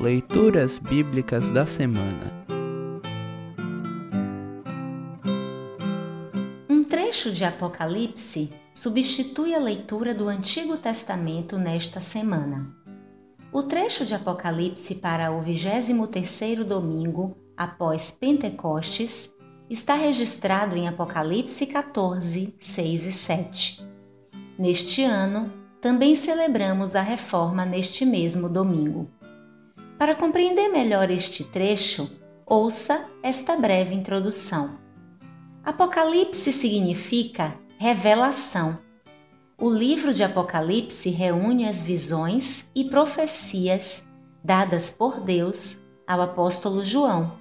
Leituras Bíblicas da Semana Um trecho de Apocalipse substitui a leitura do Antigo Testamento nesta semana. O trecho de Apocalipse para o 23º domingo após Pentecostes está registrado em Apocalipse 14, 6 e 7. Neste ano, também celebramos a reforma neste mesmo domingo. Para compreender melhor este trecho, ouça esta breve introdução. Apocalipse significa revelação. O livro de Apocalipse reúne as visões e profecias dadas por Deus ao apóstolo João,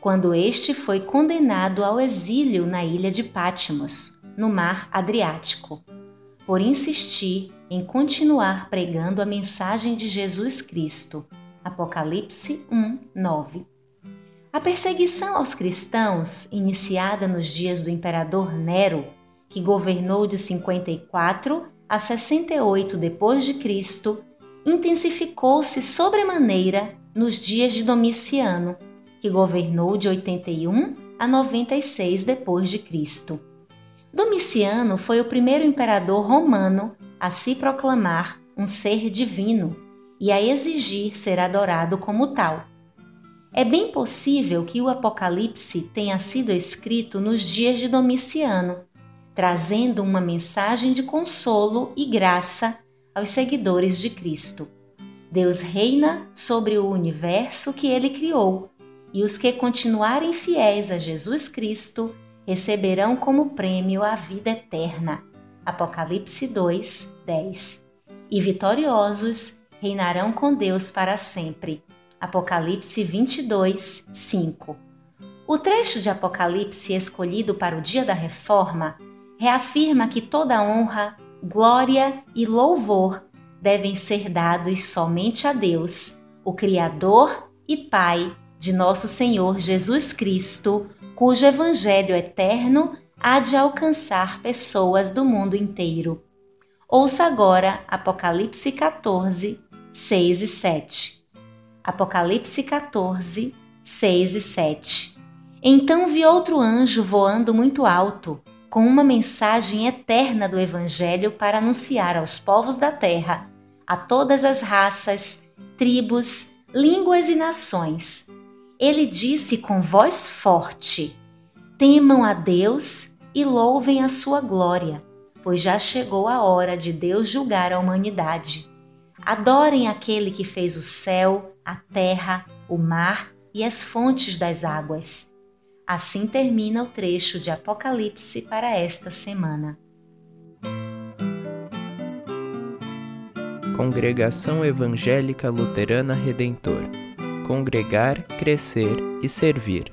quando este foi condenado ao exílio na ilha de Patmos, no mar Adriático, por insistir em continuar pregando a mensagem de Jesus Cristo Apocalipse 1, 9. A perseguição aos cristãos, iniciada nos dias do imperador Nero, que governou de 54 a 68 depois de Cristo, intensificou-se sobremaneira nos dias de Domiciano, que governou de 81 a 96 depois de Cristo. Domiciano foi o primeiro imperador romano a se proclamar um ser divino e a exigir ser adorado como tal. É bem possível que o Apocalipse tenha sido escrito nos dias de Domiciano, trazendo uma mensagem de consolo e graça aos seguidores de Cristo. Deus reina sobre o universo que ele criou, e os que continuarem fiéis a Jesus Cristo receberão como prêmio a vida eterna. Apocalipse 2, 10. E vitoriosos reinarão com Deus para sempre. Apocalipse 22, 5. O trecho de Apocalipse escolhido para o dia da reforma reafirma que toda honra, glória e louvor devem ser dados somente a Deus, o Criador e Pai de nosso Senhor Jesus Cristo, cujo Evangelho eterno há de alcançar pessoas do mundo inteiro. Ouça agora Apocalipse 14, 6 e 7. Apocalipse 14, 6 e 7. Então vi outro anjo voando muito alto, com uma mensagem eterna do Evangelho para anunciar aos povos da terra, a todas as raças, tribos, línguas e nações. Ele disse com voz forte: Temam a Deus e louvem a sua glória, pois já chegou a hora de Deus julgar a humanidade. Adorem aquele que fez o céu, a terra, o mar e as fontes das águas. Assim termina o trecho de Apocalipse para esta semana. Congregação Evangélica Luterana Redentor Congregar, Crescer e Servir.